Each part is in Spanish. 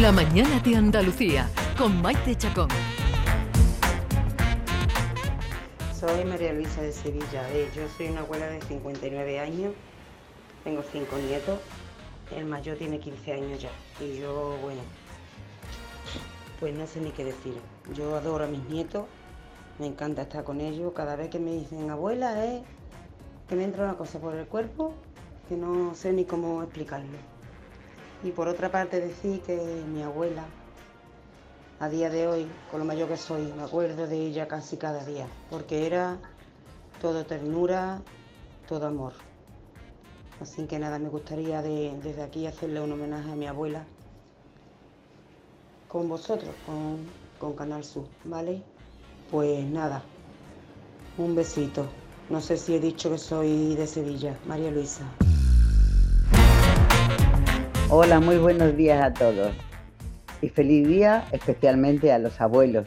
La mañana de Andalucía con Maite Chacón. Soy María Luisa de Sevilla. Eh, yo soy una abuela de 59 años. Tengo cinco nietos. El mayor tiene 15 años ya. Y yo, bueno, pues no sé ni qué decir. Yo adoro a mis nietos. Me encanta estar con ellos. Cada vez que me dicen abuela, es que me entra una cosa por el cuerpo que no sé ni cómo explicarlo. Y por otra parte decir que mi abuela, a día de hoy, con lo mayor que soy, me acuerdo de ella casi cada día, porque era todo ternura, todo amor. Así que nada, me gustaría de- desde aquí hacerle un homenaje a mi abuela con vosotros, con, con Canal Sur, ¿vale? Pues nada, un besito. No sé si he dicho que soy de Sevilla, María Luisa. Hola, muy buenos días a todos. Y feliz día especialmente a los abuelos.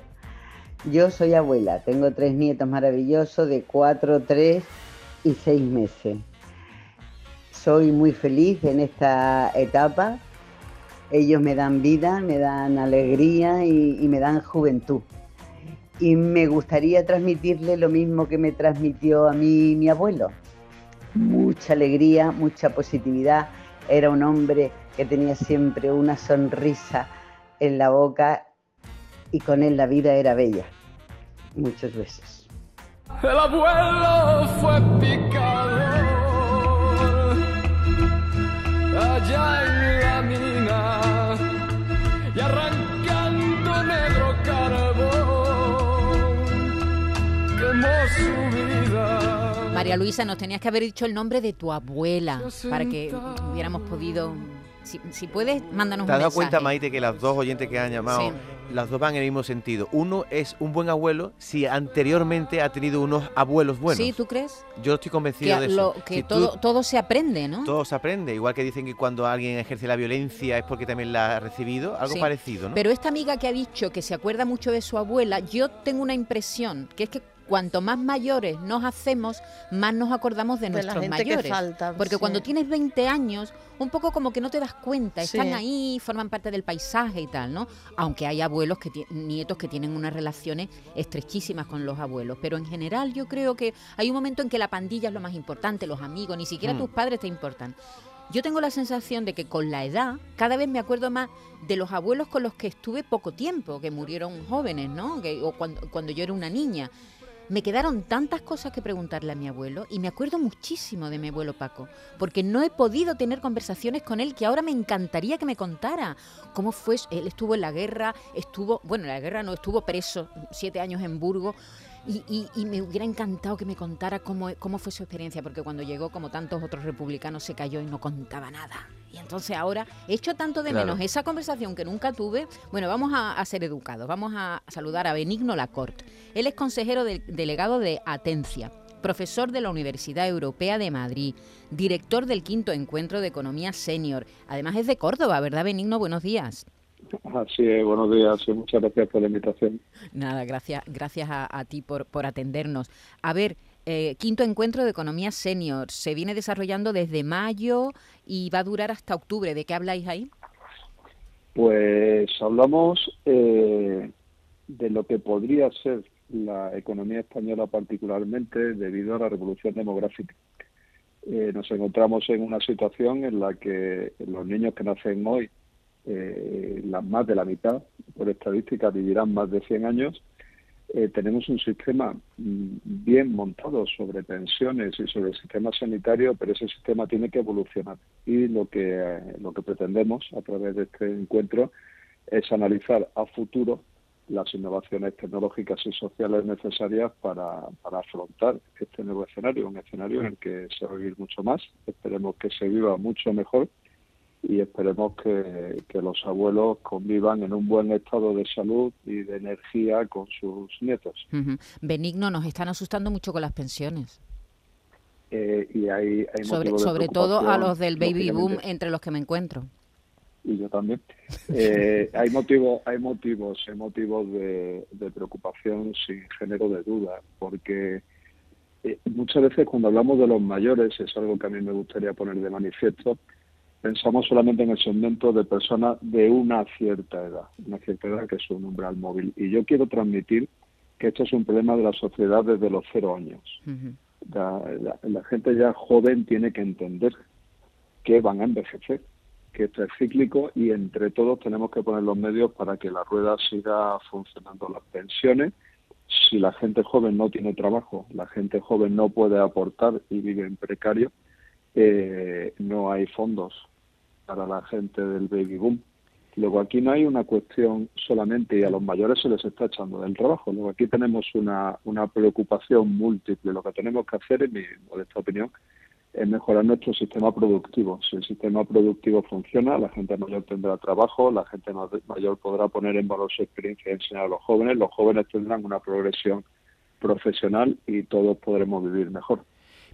Yo soy abuela, tengo tres nietos maravillosos de cuatro, tres y seis meses. Soy muy feliz en esta etapa. Ellos me dan vida, me dan alegría y, y me dan juventud. Y me gustaría transmitirle lo mismo que me transmitió a mí mi abuelo. Mucha alegría, mucha positividad. Era un hombre que tenía siempre una sonrisa en la boca y con él la vida era bella. Muchos besos. El abuelo fue picador allá en la mina y arrancando negro carbón quemó su vida. María Luisa, nos tenías que haber dicho el nombre de tu abuela para que hubiéramos podido. Si, si puedes, mándanos ¿Te un has dado mensaje. cuenta, Maite, que las dos oyentes que han llamado, Sí. las dos van en el mismo sentido? Uno es un buen abuelo si anteriormente ha tenido unos abuelos buenos. Sí, ¿tú crees? Yo estoy convencido Que, de eso. lo- que Si tú- todo, todo se aprende, ¿no? todo se aprende. Igual que dicen que cuando alguien ejerce la violencia es porque también la ha recibido. Algo Sí. parecido, ¿no? Pero esta amiga que ha dicho que se acuerda mucho de su abuela, yo tengo una impresión, que es que cuanto más mayores nos hacemos, más nos acordamos de, De la nuestros que mayores. falta, Porque sí. cuando tienes 20 años, un poco como que no te das cuenta, están Sí. ahí, forman parte del paisaje y tal, ¿no? Aunque hay abuelos que nietos que tienen unas relaciones estrechísimas con los abuelos, pero en general yo creo que hay un momento en que la pandilla es lo más importante, los amigos, ni siquiera Mm. tus padres te importan. Yo tengo la sensación de que con la edad cada vez me acuerdo más de los abuelos con los que estuve poco tiempo, que murieron jóvenes, ¿no? Que- o cuando, cuando yo era una niña. Me quedaron tantas cosas que preguntarle a mi abuelo y me acuerdo muchísimo de mi abuelo Paco, porque no he podido tener conversaciones con él que ahora me encantaría que me contara. ¿Cómo fue? Él estuvo en la guerra, estuvo, bueno, en la guerra no, estuvo preso siete años en Burgos. Y, y- y me hubiera encantado que me contara cómo, cómo fue su experiencia, porque cuando llegó, como tantos otros republicanos, se cayó y no contaba nada. Y entonces ahora he hecho tanto de Claro. menos esa conversación que nunca tuve. Bueno, vamos a, a ser educados. Vamos a saludar a Benigno Lacorte. Él es consejero del- delegado de Atencia, profesor de la Universidad Europea de Madrid, director del quinto encuentro de Economía Senior. Además es de Córdoba, ¿verdad, Benigno? Buenos días. Así es, buenos días y muchas gracias por la invitación. Nada, gracias, gracias a, a ti por, por atendernos. A ver, eh, quinto encuentro de economía senior se viene desarrollando desde mayo y va a durar hasta octubre. ¿De qué habláis ahí? Pues hablamos eh, de lo que podría ser la economía española particularmente debido a la revolución demográfica. Eh, nos encontramos en una situación en la que los niños que nacen hoy, eh, la- más de la mitad, por estadística, vivirán más de 100 años. Eh, tenemos un sistema mm, bien montado sobre pensiones y sobre el sistema sanitario, pero ese sistema tiene que evolucionar. Y lo que, eh, lo que pretendemos a través de este encuentro es analizar a futuro las innovaciones tecnológicas y sociales necesarias para, para afrontar este nuevo escenario, un escenario en el que se va a vivir mucho más, esperemos que se viva mucho mejor y esperemos que, que los abuelos convivan en un buen estado de salud y de energía con sus nietos. Benigno, nos están asustando mucho con las pensiones. Eh, y hay, hay Sobre, sobre todo a los del baby boom, entre los que me encuentro. y yo también. Eh, hay motivos, hay motivos, hay motivos de, de preocupación sin género de duda, porque eh, muchas veces cuando hablamos de los mayores, es algo que a mí me gustaría poner de manifiesto, pensamos solamente en el segmento de personas de una cierta edad, una cierta edad que es un umbral móvil. Y yo quiero transmitir que esto es un problema de la sociedad desde los cero años. la, gente ya joven tiene que entender que van a envejecer, que esto es cíclico y entre todos tenemos que poner los medios para que la rueda siga funcionando. Las pensiones, si la gente joven no tiene trabajo, la gente joven no puede aportar y vive en precario, eh, no hay fondos para la gente del baby boom. Luego aquí no hay una cuestión solamente y a los mayores se les está echando del trabajo. Luego aquí tenemos una, una preocupación múltiple. Lo que tenemos que hacer, en mi modesta opinión, es mejorar nuestro sistema productivo. Si el sistema productivo funciona, la gente mayor tendrá trabajo, la gente mayor podrá poner en valor su experiencia y enseñar a los jóvenes, los jóvenes tendrán una progresión profesional y todos podremos vivir mejor.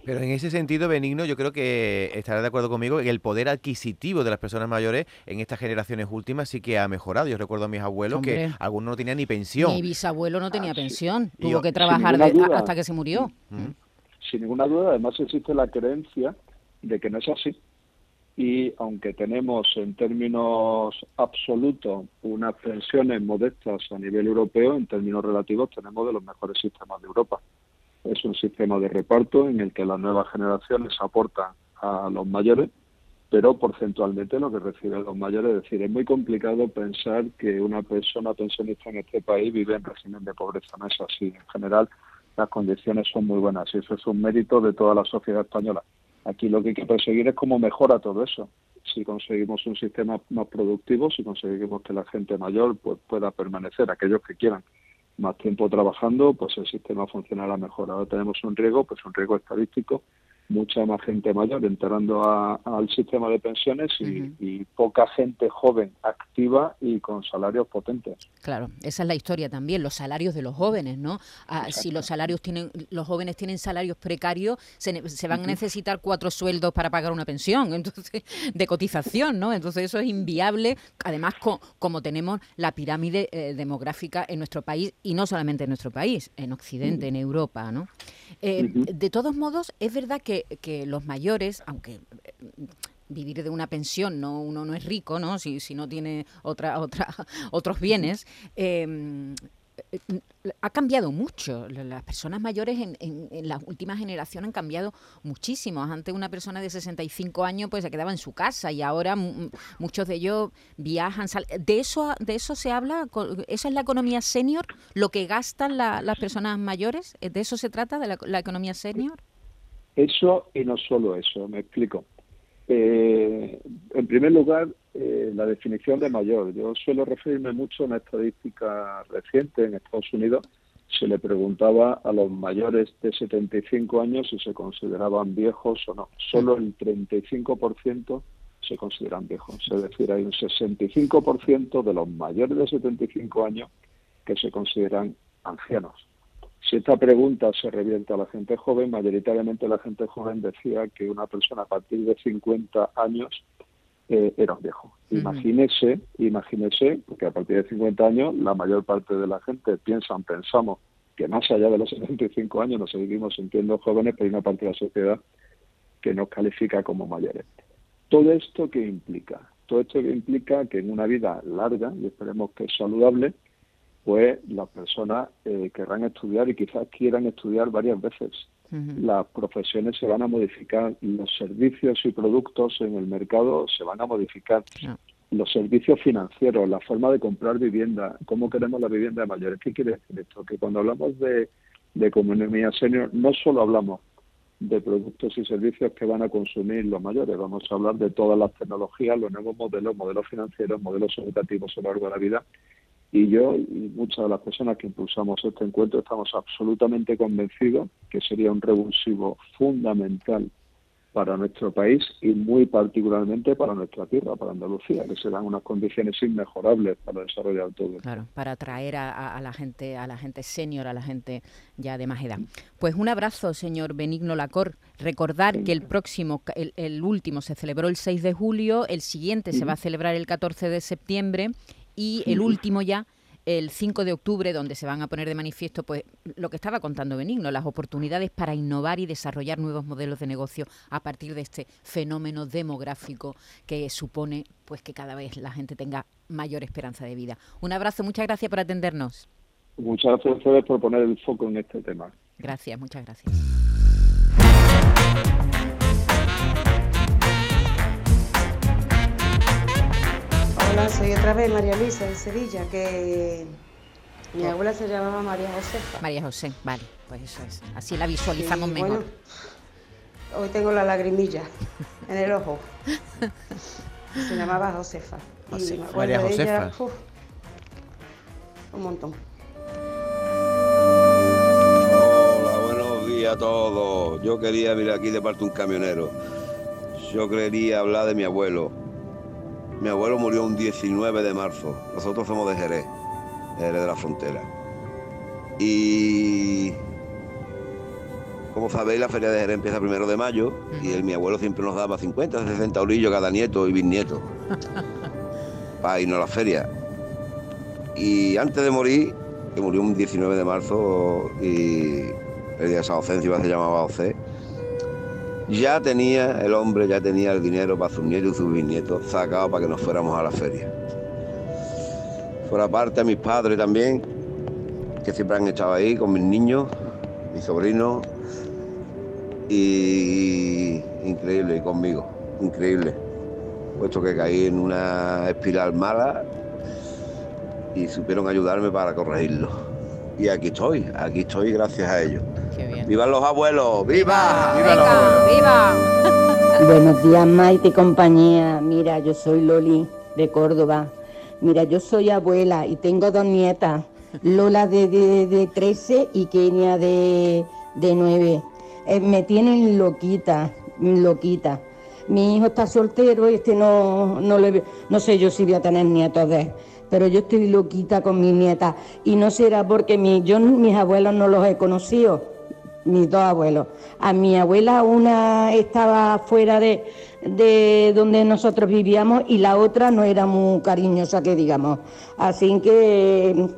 Pero en ese sentido, Benigno, yo creo que estará de acuerdo conmigo que el poder adquisitivo de las personas mayores en estas generaciones últimas sí que ha mejorado. Yo recuerdo a mis abuelos que algunos no tenían ni pensión. Mi bisabuelo no tenía ah, pensión, tuvo que trabajar hasta que se murió. Mm. Sin ninguna duda, además existe la creencia de que no es así. Y aunque tenemos en términos absolutos unas pensiones modestas a nivel europeo, en términos relativos tenemos de los mejores sistemas de Europa es un sistema de reparto en el que las nuevas generaciones aportan a los mayores, pero porcentualmente lo que reciben los mayores. Es decir, es muy complicado pensar que una persona pensionista en este país vive en régimen de pobreza. No es así. En general, las condiciones son muy buenas y eso es un mérito de toda la sociedad española. Aquí lo que hay que perseguir es cómo mejora todo eso. Si conseguimos un sistema más productivo, si conseguimos que la gente mayor pues, pueda permanecer, aquellos que quieran más tiempo trabajando, pues el sistema funcionará mejor. Ahora tenemos un riesgo, pues un riesgo estadístico mucha más gente mayor entrando al sistema de pensiones y, poca gente joven activa y con salarios potentes. Claro, esa es la historia también, los salarios de los jóvenes, ¿no? Ah, si los salarios tienen, los jóvenes tienen salarios precarios, se, van a necesitar cuatro sueldos para pagar una pensión, entonces de cotización, ¿no? Entonces eso es inviable, además como tenemos la pirámide eh, demográfica en nuestro país y no solamente en nuestro país, en Occidente, en Europa, ¿no? Eh, de todos modos, es verdad que, los mayores, aunque eh, vivir de una pensión, no uno no es rico, ¿no? Si, si no tiene otra, otra, otros bienes, eh, ha cambiado mucho. Las personas mayores en, en, la última generación han cambiado muchísimo. Antes una persona de 65 años pues se quedaba en su casa y ahora muchos de ellos viajan. ¿De eso, ¿De eso se habla? ¿Esa es la economía senior? ¿Lo que gastan las personas mayores? ¿De eso se trata, de la, la economía senior? Eso y no solo eso, me explico. Eh, en primer lugar, eh, la definición de mayor. Yo suelo referirme mucho a una estadística reciente en Estados Unidos. Se le preguntaba a los mayores de 75 años si se consideraban viejos o no. Solo el 35% se consideran viejos. Es decir, hay un 65% de los mayores de 75 años que se consideran ancianos. Si esta pregunta se revienta a la gente joven, mayoritariamente la gente joven decía que una persona a partir de 50 años eh, era un viejo. Imagínese, imagínese, porque a partir de 50 años la mayor parte de la gente piensan, pensamos que más allá de los 75 años nos seguimos sintiendo jóvenes, pero hay una parte de la sociedad que nos califica como mayores. Todo esto que implica, todo esto que implica que en una vida larga, y esperemos que es saludable, pues las personas eh, querrán estudiar y quizás quieran estudiar varias veces. Las profesiones se van a modificar, los servicios y productos en el mercado se van a modificar. Los servicios financieros, la forma de comprar vivienda, cómo queremos la vivienda de mayores. ¿Qué quiere decir esto? Que cuando hablamos de, de economía senior, no solo hablamos de productos y servicios que van a consumir los mayores. Vamos a hablar de todas las tecnologías, los nuevos modelos, modelos financieros, modelos educativos a lo largo de la vida y yo y muchas de las personas que impulsamos este encuentro estamos absolutamente convencidos que sería un revulsivo fundamental para nuestro país y muy particularmente para nuestra tierra, para Andalucía, que serán unas condiciones inmejorables para desarrollar todo. Claro, para atraer a, la gente, a la gente senior, a la gente ya de más edad. Pues un abrazo, señor Benigno Lacor. Recordar que el próximo, el, último se celebró el 6 de julio, el siguiente se va a celebrar el 14 de septiembre y el último ya el 5 de octubre, donde se van a poner de manifiesto pues lo que estaba contando Benigno, las oportunidades para innovar y desarrollar nuevos modelos de negocio a partir de este fenómeno demográfico que supone pues que cada vez la gente tenga mayor esperanza de vida. Un abrazo, muchas gracias por atendernos. Muchas gracias a ustedes por poner el foco en este tema. Gracias, muchas gracias. Hola, soy otra vez María Luisa de Sevilla, que mi abuela se llamaba María Josefa. María José, vale, pues eso es. Así la visualizamos Y, mejor. bueno, hoy tengo la lagrimilla en el ojo. Se llamaba Josefa. María ella, Josefa. uf, un montón. Hola, buenos días a todos. Yo quería, mira, aquí de parte un camionero. Yo quería hablar de mi abuelo. Mi abuelo murió un 19 de marzo. Nosotros somos de Jerez, de Jerez de la Frontera. Y como sabéis, la feria de Jerez empieza primero de mayo y el, mi abuelo siempre nos daba 50, 60 orillos cada nieto y bisnieto para irnos a la feria. Y antes de morir, que murió un 19 de marzo y el día de San Ocencio se llamaba José, ya tenía el hombre, ya tenía el dinero para sus nietos y sus bisnietos sacado para que nos fuéramos a la feria. Por aparte a mis padres también, que siempre han estado ahí con mis niños, mis sobrinos, y increíble, conmigo, increíble. Puesto que caí en una espiral mala y supieron ayudarme para corregirlo. Y aquí estoy, aquí estoy gracias a ellos. Qué bien. ¡Vivan los abuelos! ¡Viva! Venga, viva. Buenos días, Maite y compañía. Mira, yo soy Loli de Córdoba. Mira, yo soy abuela y tengo dos nietas, Lola de, de, de 13 y Kenia de, de 9. Eh, me tienen loquita, loquita. Mi hijo está soltero y este no, no, le, no sé yo si voy a tener nietos de él, pero yo estoy loquita con mis nietas y no será porque mi, yo mis abuelos no los he conocido mis dos abuelos. A mi abuela una estaba fuera de, de donde nosotros vivíamos y la otra no era muy cariñosa, que digamos. Así que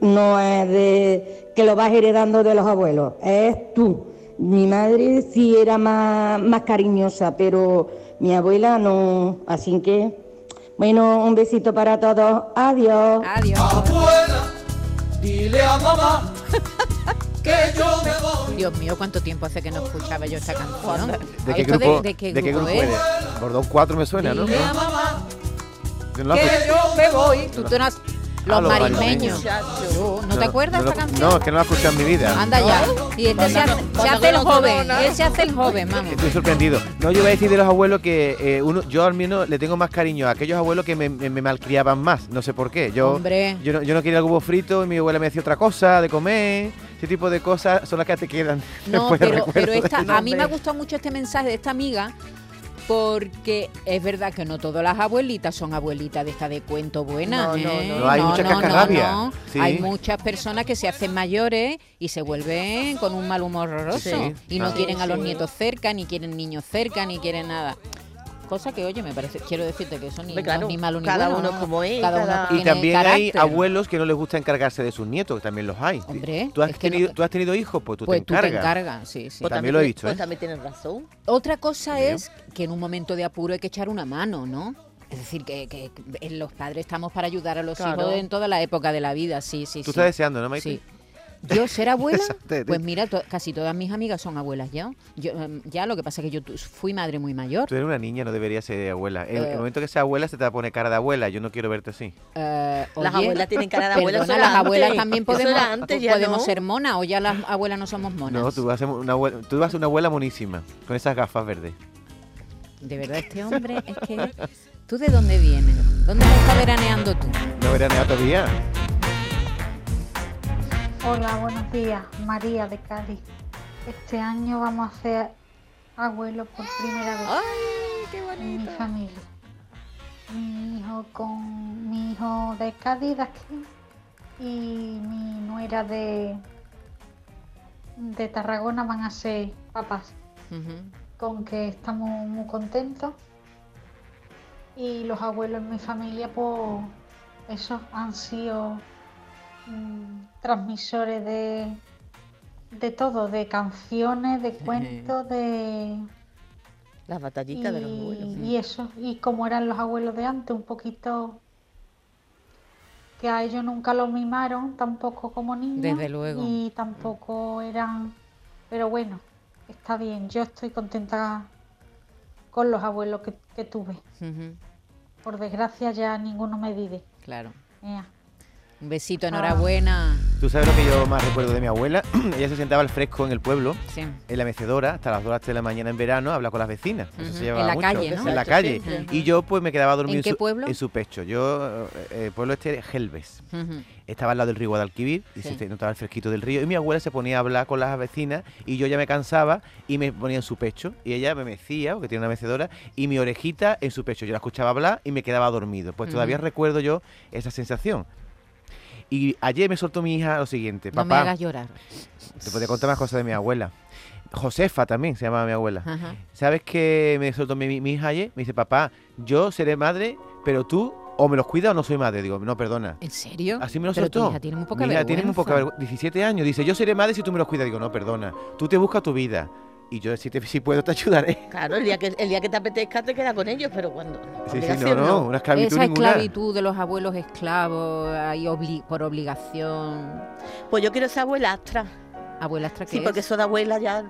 no es de que lo vas heredando de los abuelos, es tú. Mi madre sí era más, más cariñosa, pero mi abuela no. Así que, bueno, un besito para todos. Adiós. Adiós. Abuela, dile a mamá que yo me voy. Dios mío, cuánto tiempo hace que no escuchaba yo esta canción. ¿De qué ¿Esto grupo, de, qué de qué grupo grupo es? Bordón 4 me suena, ¿no? Dile a mamá que yo me voy. Tú, tú no has- los, los marismeños. ¿No, te acuerdas no esta canción? No, es que no la he escuchado en mi vida. Anda ya. Y este se hace, se hace el joven. Él se hace el joven, vamos. Estoy sorprendido. No, yo iba a decir de los abuelos que eh, uno, yo al menos le tengo más cariño a aquellos abuelos que me, me- me malcriaban más. No sé por qué. Yo, Hombre. yo, no, yo no quería el huevo frito y mi abuela me decía otra cosa de comer. Ese tipo de cosas son las que te quedan. No, pero, pero esta, a mí me ha gustado mucho este mensaje de esta amiga porque es verdad que no todas las abuelitas son abuelitas de esta de cuento buena. No, no, ¿eh? no. No, hay mucha cascarrabia. no. Sí. Hay muchas personas que se hacen mayores y se vuelven con un mal humor horroroso Sí, y no ah. quieren a los nietos cerca, ni quieren niños cerca, ni quieren nada. Cosa que, oye, me parece, quiero decirte que eso ni, Hombre, no es claro, ni malo ni cada bueno, uno ¿no? como es, Cada cada- uno Y también hay abuelos que no les gusta encargarse de sus nietos, que también los hay. Hombre, ¿Tú has, es que no- tenido, ¿Tú has tenido hijos? Pues tú Pues te tú te encargas. encargas, sí, sí. Pues también lo he visto, Pues ¿eh? también tienes razón. Otra cosa es que en un momento de apuro hay que echar una mano, ¿no? Es decir, que, que- que los padres estamos para ayudar a los Claro. hijos en toda la época de la vida, sí, sí, Tú sí. estás deseando, ¿no, Maite? Sí. ¿Yo ser abuela? Pues mira, to- casi todas mis amigas son abuelas ya. Yo, em, ya lo que pasa es que yo tu- fui madre muy mayor. Tú eres una niña, no deberías ser abuela. En Eh. el momento que sea abuela se te va a poner cara de abuela. Yo no quiero verte así. Eh, Las abuelas tienen cara de abuela. perdona, las abuelas antes. también Eso podemos, era antes, ya podemos no. ser monas o ya las abuelas no somos monas. No, tú vas, a ser una abuela, tú vas a ser una abuela monísima, con esas gafas verdes. De verdad, este hombre es que... ¿Tú de dónde vienes? ¿Dónde estado veraneando tú? No veraneado todavía. Hola, buenos días. María de Cádiz. Este año vamos a ser abuelos por primera vez ¡Ay, qué en mi familia. Mi hijo con mi hijo de Cádiz de aquí y mi nuera de de Tarragona van a ser papás. Con que estamos muy contentos. Y los abuelos en mi familia, pues eso han sido mm, transmisores de, de todo, de canciones, de cuentos, de... Las batallitas de los abuelos. Y eso, y como eran los abuelos de antes, un poquito que a ellos nunca los mimaron, tampoco como niños. Desde luego. Y tampoco eran... Pero bueno, está bien, yo estoy contenta con los abuelos que, que tuve. Por desgracia ya ninguno me vive. Claro. Ea. Un besito, enhorabuena. Tú sabes lo que yo más recuerdo de mi abuela. Ella se sentaba al fresco en el pueblo, Sí. en la mecedora, hasta las 2 las 3 de la mañana en verano, a hablar con las vecinas. Eso se llevaba En la mucho. calle, ¿no? En la calle. Y yo pues me quedaba a dormir ¿En en, qué su, pueblo? en su pecho. Yo, eh, el pueblo este Gelbes. Ujú. Estaba al lado del río Guadalquivir y Sí. se notaba el fresquito del río. Y mi abuela se ponía a hablar con las vecinas y yo ya me cansaba y me ponía en su pecho. Y ella me mecía, porque tiene una mecedora, y mi orejita en su pecho. Yo la escuchaba hablar y me quedaba dormido. Pues todavía Ujú. recuerdo yo esa sensación. Y ayer me soltó mi hija lo siguiente. No me Papá, hagas llorar. te podía contar más cosas de mi abuela. Josefa también se llamaba mi abuela. Ajá. ¿Sabes qué me soltó mi, mi hija ayer? Me dice, papá, yo seré madre, pero tú o me los cuidas o no soy madre. Digo, no, perdona. ¿En serio? Así me lo soltó. hija tiene muy poca Mi hija tiene muy poca vergüenza. vergüenza. 17 años. Dice, yo seré madre si tú me los cuidas. Digo, no, perdona. Tú te buscas tu vida. Y yo, si, te, si puedo, te ayudaré. Claro, el día, que, el día que te apetezca te queda con ellos, pero cuando. Sí, sí, no, no, una esclavitud Esa ninguna. esclavitud de los abuelos esclavos ahí obli- por obligación. Pues yo quiero ser abuelastra. ¿Abuelastra qué Sí, es? porque eso de abuela ya.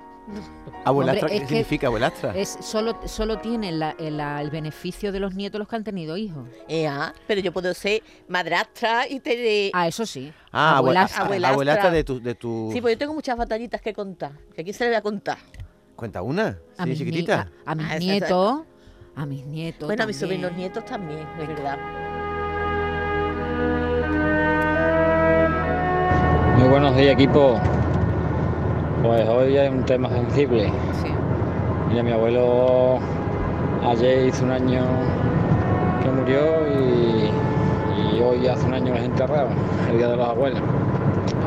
Abuelastra, Hombre, ¿qué es que significa abuelastra? Es solo, solo tienen la- el, la- el beneficio de los nietos los que han tenido hijos. Ea, pero yo puedo ser madrastra y te. Ah, eso sí. Ah, abuela- abuelastra. Abuelastra. abuelastra de tu, de tu... Sí, pues yo tengo muchas batallitas que contar. Que aquí se le voy a contar. Cuenta una, A sí, mis, chiquitita. a, a mis Ah, nietos. A mis nietos. Bueno, a mis también. sobrinos nietos también, de verdad. Muy buenos días equipo. Pues hoy hay un tema sensible. Sí. Mira, mi abuelo ayer hizo un año que murió y, y hoy hace un año que es enterrado, el día de los abuelos.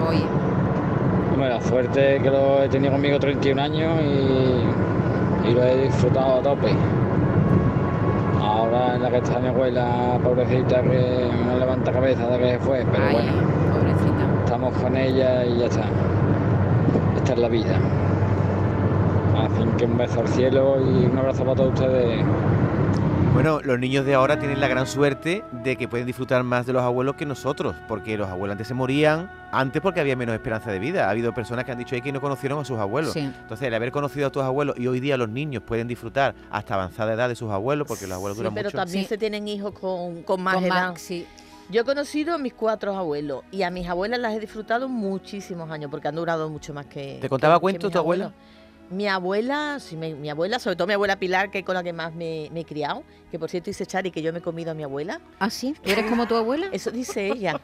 Oye, Hombre, la suerte que lo he tenido conmigo 31 años y, y lo he disfrutado a tope. Ahora en la que está mi abuela, pobrecita, que no levanta cabeza de que se fue, pero ay, bueno. pobrecita. Estamos con ella y ya está. Esta es la vida. Así que un beso al cielo y un abrazo para todos ustedes. Bueno, los niños de ahora tienen la gran suerte de que pueden disfrutar más de los abuelos que nosotros, porque los abuelos antes se morían, antes porque había menos esperanza de vida. Ha habido personas que han dicho ahí que no conocieron a sus abuelos. Sí. Entonces, el haber conocido a tus abuelos y hoy día los niños pueden disfrutar hasta avanzada edad de sus abuelos, porque los abuelos Sí, duran pero mucho. también Sí. se tienen hijos con, con más Con edad. Sí. Yo he conocido a mis cuatro abuelos y a mis abuelas las he disfrutado muchísimos años porque han durado mucho más que. ¿Te contaba que- que cuentos mis tu abuela? abuelos. Mi abuela, sí, mi, mi abuela, sobre todo mi abuela Pilar, que es con la que más me, me he criado, que por cierto dice Chari que yo me he comido a mi abuela. ¿Ah, sí? ¿Tú eres como tu abuela? Eso dice ella.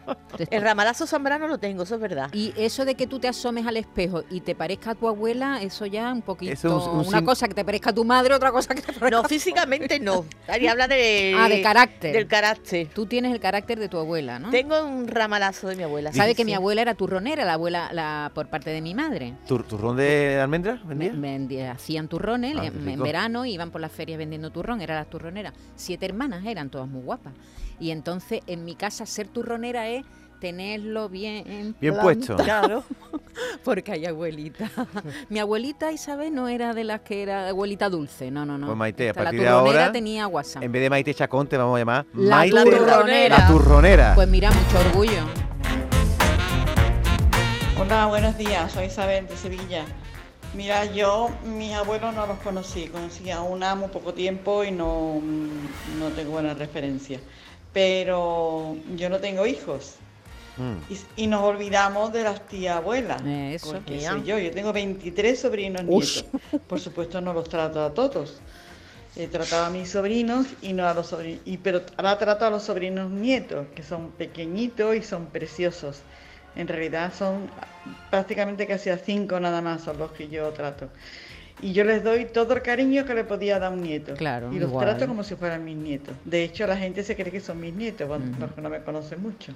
El ramalazo zambrano lo tengo, eso es verdad. Y eso de que tú te asomes al espejo y te parezca a tu abuela, eso ya un poquito. Eso es un una sim- cosa que te parezca a tu madre, otra cosa que te parezca. No, físicamente no. Chari habla de. Ah, de carácter. Del carácter. Tú tienes el carácter de tu abuela, ¿no? Tengo un ramalazo de mi abuela. Sabe sí, que sí. mi abuela era turronera, la abuela la, por parte de mi madre. ¿Tu, turrón de almendras Me- vendía? Vendía- hacían turrones Ah, en rico. verano iban por las ferias vendiendo turrón, eran las turroneras. Siete hermanas eran todas muy guapas. Y entonces en mi casa ser turronera es tenerlo bien Bien puesto. Claro. porque hay abuelita. mi abuelita Isabel no era de las que era abuelita dulce, no, no, no. Pues Maite, a Esta, la partir de turronera ahora, tenía WhatsApp. En vez de Maite Chacón, te vamos a llamar La Maite turronera. La turronera. Pues mira, mucho orgullo. Hola, buenos días, soy Isabel de Sevilla. Mira, yo mis abuelos no los conocí, conocí a una muy poco tiempo y no, no tengo buena referencia. Pero yo no tengo hijos Mm. y, y nos olvidamos de las tías abuelas. Eh, eso. Porque soy yo, yo tengo 23 sobrinos nietos. Por supuesto no los trato a todos. He tratado a mis sobrinos y no a los sobrinos. Y, pero ahora trato a los sobrinos nietos, que son pequeñitos y son preciosos. En realidad son prácticamente casi a cinco nada más son los que yo trato. Y yo les doy todo el cariño que le podía dar a un nieto. Claro, y los igual. trato como si fueran mis nietos. De hecho, la gente se cree que son mis nietos, porque no me conocen mucho.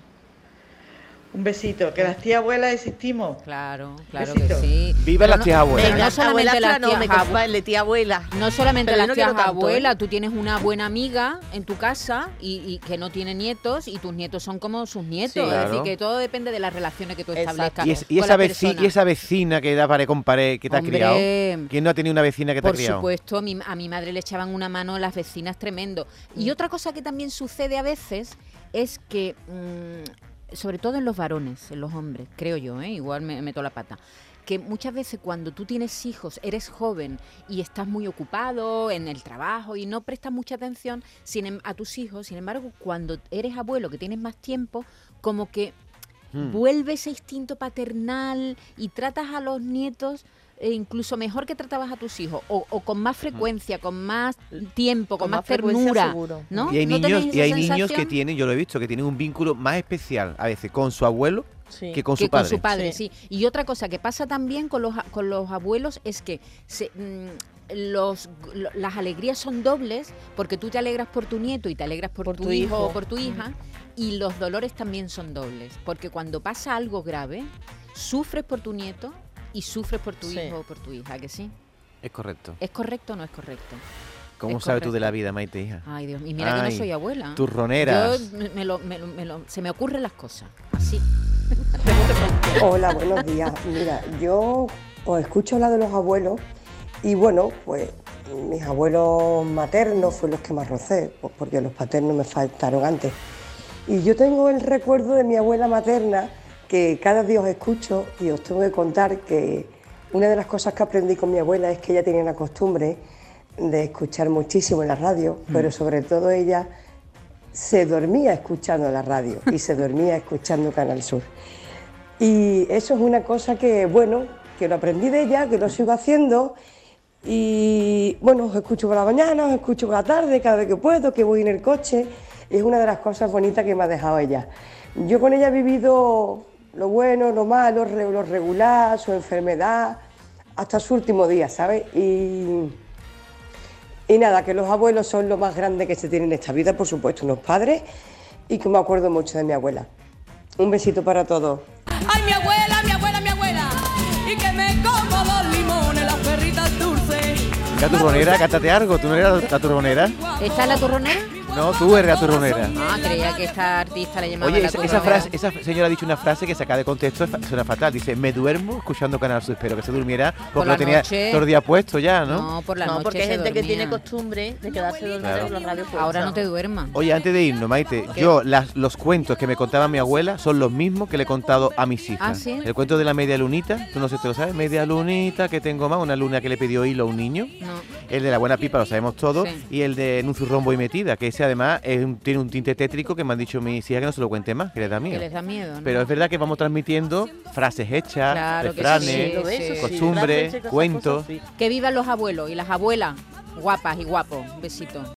Un besito, que las tías abuelas existimos. Claro, claro Besito. que sí. Viva las tías abuelas. Pero no solamente las no, tías me abuelas. tía abuela. No solamente las no tías abuelas, tú tienes una buena amiga en tu casa y, y que no tiene nietos y tus nietos son como sus nietos. Sí. Es Claro. decir, que todo depende de las relaciones que tú Exacto. establezcas. Y, es- y con esa la veci- persona. y esa vecina que da pared con pared, que te Hombre. ha criado. ¿Quién no ha tenido una vecina que te ha Por criado? supuesto, a mi, a mi madre le echaban una mano las vecinas tremendo. Y Mm. otra cosa que también sucede a veces es que, mm, sobre todo en los varones, en los hombres, creo yo, ¿eh? igual me meto la pata, que muchas veces cuando tú tienes hijos, eres joven y estás muy ocupado en el trabajo y no prestas mucha atención sin em- a tus hijos, sin embargo, cuando eres abuelo, que tienes más tiempo, como que Hmm. vuelve ese instinto paternal y tratas a los nietos eh, incluso mejor que tratabas a tus hijos o, o con más frecuencia, con más tiempo, con, Con más, más ternura, seguro. ¿no? Y hay ¿No niños, y hay niños que tienen, yo lo he visto, que tienen un vínculo más especial a veces con su abuelo Sí. que con que su padre. con su padre, sí. Y otra cosa que pasa también con los, con los abuelos es que se, mm, los, lo- las alegrías son dobles porque tú te alegras por tu nieto y te alegras por, Por tu, tu hijo o por tu hija y los dolores también son dobles porque cuando pasa algo grave sufres por tu nieto y sufres por tu Sí. hijo o por tu hija, que sí. Es correcto. ¿Es correcto o no es correcto? ¿Cómo es sabes tú de la vida, Maite, hija? Ay, Dios, y mira que no soy abuela. turroneras. Yo me- me lo- me lo- me lo- se me ocurren las cosas, así. Hola, buenos días. Mira, yo os escucho hablar de los abuelos y bueno, pues mis abuelos maternos fueron los que más rocé, pues porque los paternos me faltaron antes. Y yo tengo el recuerdo de mi abuela materna que cada día os escucho y os tengo que contar que una de las cosas que aprendí con mi abuela es que ella tenía una costumbre de escuchar muchísimo en la radio, pero sobre todo ella se dormía escuchando la radio y se dormía escuchando Canal Sur. Y eso es una cosa que, bueno, que lo aprendí de ella, que lo sigo haciendo. Y bueno, os escucho por la mañana, os escucho por la tarde, cada vez que puedo, que voy en el coche. Y es una de las cosas bonitas que me ha dejado ella. Yo con ella he vivido lo bueno, lo malo, lo regular, su enfermedad, hasta su último día, ¿sabes? Y, y nada, que los abuelos son lo más grande que se tiene en esta vida, por supuesto, unos padres, y que me acuerdo mucho de mi abuela. Un besito para todos. Ay, mi abuela, mi abuela, mi abuela. Y que me como los limones, las perritas dulces. La turronera, cántate algo. ¿Tú no eras la turronera? ¿Esta es la turronera? No, tú eres la turronera. Ah, creía que esta artista le llamaba Oye, la esa, esa frase, esa señora ha dicho una frase que saca de contexto suena fatal. Dice, me duermo escuchando Canal Sur. Espero que se durmiera porque lo tenía noche. todo el día puesto ya, ¿no? No, por la no, noche porque hay gente que tiene costumbre de quedarse dormida Claro. con la radio puesta. Ahora no te duermas. Oye, antes de irnos, Maite, yo las, los cuentos que me contaba mi abuela son los mismos que le he contado a mis hijas. ¿Ah, sí? El cuento de la media lunita, tú no sé si te lo sabes, media lunita que tengo más, una luna que le pidió hilo a un niño. No. El de la buena pipa lo sabemos todos. Sí. Y el de en un zurrombo y metida, que ese además es un- tiene un tinte tétrico que me han dicho mis hijas que no se lo cuente más, que les da Que miedo. les da miedo, ¿no? Pero es verdad que vamos transmitiendo frases hechas, Claro que refranes, sí, sí. costumbres, cuentos. Que vivan los abuelos y las abuelas, guapas y guapos. Un besito.